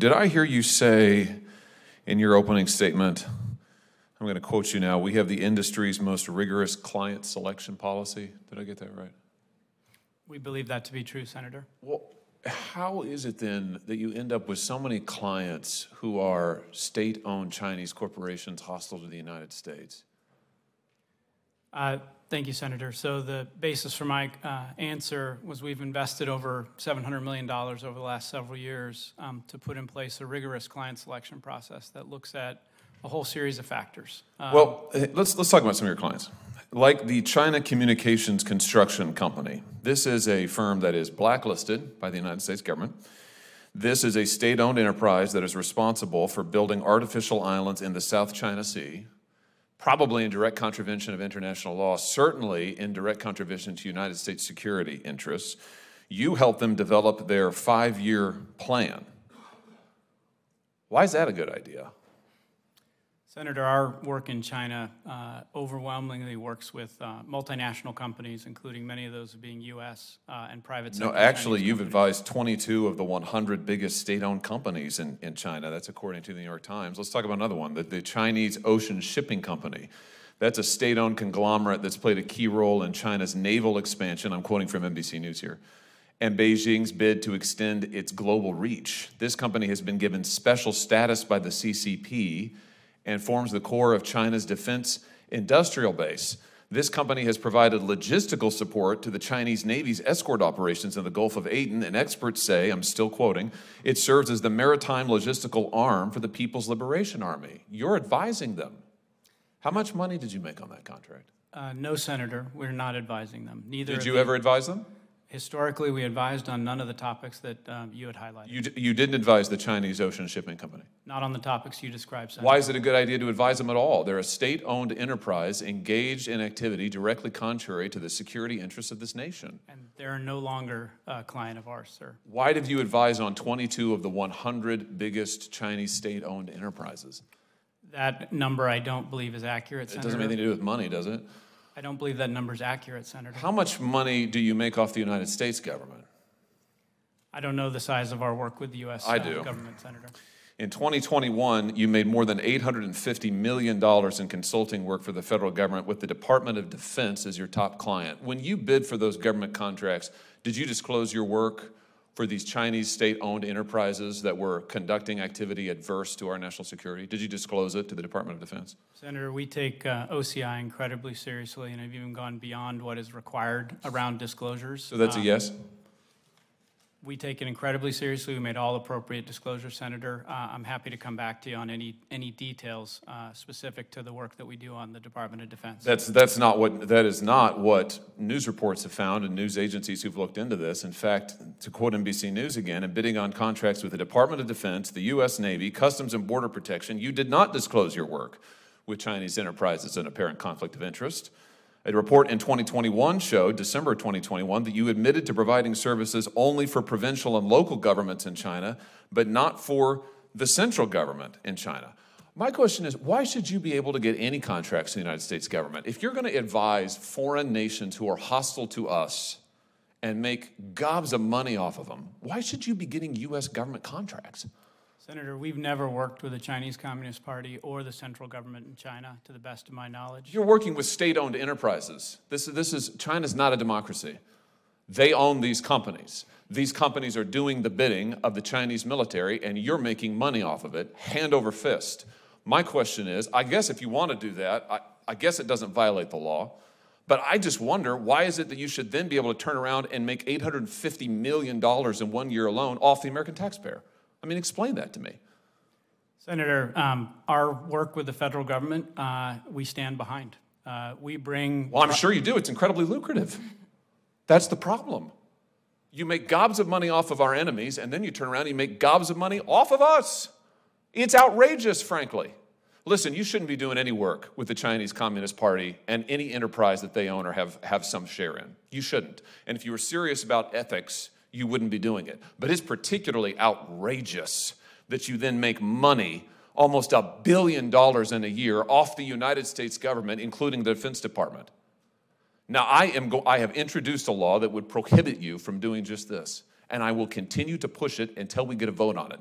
did I hear you say in your opening statement? I'm going to quote you now. We have the industry's most rigorous client selection policy. Did I get that right? We believe that to be true, Senator. Well, how is it then that you end up with so many clients who are state owned Chinese corporations hostile to the United States? Uh, thank you, Senator. So, the basis for my uh, answer was we've invested over $700 million over the last several years um, to put in place a rigorous client selection process that looks at a whole series of factors. Um, well, eh, let's, let's talk about some of your clients. Like the China Communications Construction Company, this is a firm that is blacklisted by the United States government. This is a state owned enterprise that is responsible for building artificial islands in the South China Sea, probably in direct contravention of international law, certainly in direct contravention to United States security interests. You helped them develop their five year plan. Why is that a good idea? Senator, our work in China uh, overwhelmingly works with uh, multinational companies, including many of those being U.S. Uh, and private sector. No, actually, Chinese you've companies. advised 22 of the 100 biggest state-owned companies in, in China. That's according to the New York Times. Let's talk about another one, the, the Chinese Ocean Shipping Company. That's a state-owned conglomerate that's played a key role in China's naval expansion. I'm quoting from NBC News here and Beijing's bid to extend its global reach. This company has been given special status by the CCP and forms the core of China's defense industrial base. This company has provided logistical support to the Chinese Navy's escort operations in the Gulf of Aden, and experts say, I'm still quoting, it serves as the maritime logistical arm for the People's Liberation Army. You're advising them. How much money did you make on that contract? Uh, no, Senator. We're not advising them. Neither. Did you ever advise them? Historically, we advised on none of the topics that um, you had highlighted. You, d- you didn't advise the Chinese Ocean Shipping Company? Not on the topics you described, Senator. Why is it a good idea to advise them at all? They're a state owned enterprise engaged in activity directly contrary to the security interests of this nation. And they're no longer a client of ours, sir. Why did you advise on 22 of the 100 biggest Chinese state owned enterprises? That number I don't believe is accurate, Senator. It doesn't have anything to do with money, does it? I don't believe that number is accurate, Senator. How much money do you make off the United States government? I don't know the size of our work with the U.S. I uh, do. government, Senator. In 2021, you made more than $850 million in consulting work for the federal government with the Department of Defense as your top client. When you bid for those government contracts, did you disclose your work for these Chinese state owned enterprises that were conducting activity adverse to our national security? Did you disclose it to the Department of Defense? Senator, we take uh, OCI incredibly seriously and have even gone beyond what is required around disclosures. So that's um, a yes? We take it incredibly seriously. We made all appropriate disclosures, Senator. Uh, I'm happy to come back to you on any any details uh, specific to the work that we do on the Department of Defense. That's that's not what that is not what news reports have found and news agencies who've looked into this. In fact, to quote NBC News again, in bidding on contracts with the Department of Defense, the U.S. Navy, Customs and Border Protection, you did not disclose your work with Chinese enterprises in apparent conflict of interest. A report in 2021 showed, December 2021, that you admitted to providing services only for provincial and local governments in China, but not for the central government in China. My question is why should you be able to get any contracts in the United States government? If you're going to advise foreign nations who are hostile to us and make gobs of money off of them, why should you be getting U.S. government contracts? Senator, we've never worked with the Chinese Communist Party or the central government in China, to the best of my knowledge. You're working with state owned enterprises. This, is this is, China's not a democracy. They own these companies. These companies are doing the bidding of the Chinese military, and you're making money off of it, hand over fist. My question is I guess if you want to do that, I, I guess it doesn't violate the law. But I just wonder why is it that you should then be able to turn around and make $850 million in one year alone off the American taxpayer? I mean, explain that to me. Senator, um, our work with the federal government, uh, we stand behind. Uh, we bring. Well, I'm sure you do. It's incredibly lucrative. That's the problem. You make gobs of money off of our enemies, and then you turn around and you make gobs of money off of us. It's outrageous, frankly. Listen, you shouldn't be doing any work with the Chinese Communist Party and any enterprise that they own or have, have some share in. You shouldn't. And if you were serious about ethics, you wouldn't be doing it. But it's particularly outrageous that you then make money, almost a billion dollars in a year, off the United States government, including the Defense Department. Now, I, am go- I have introduced a law that would prohibit you from doing just this, and I will continue to push it until we get a vote on it.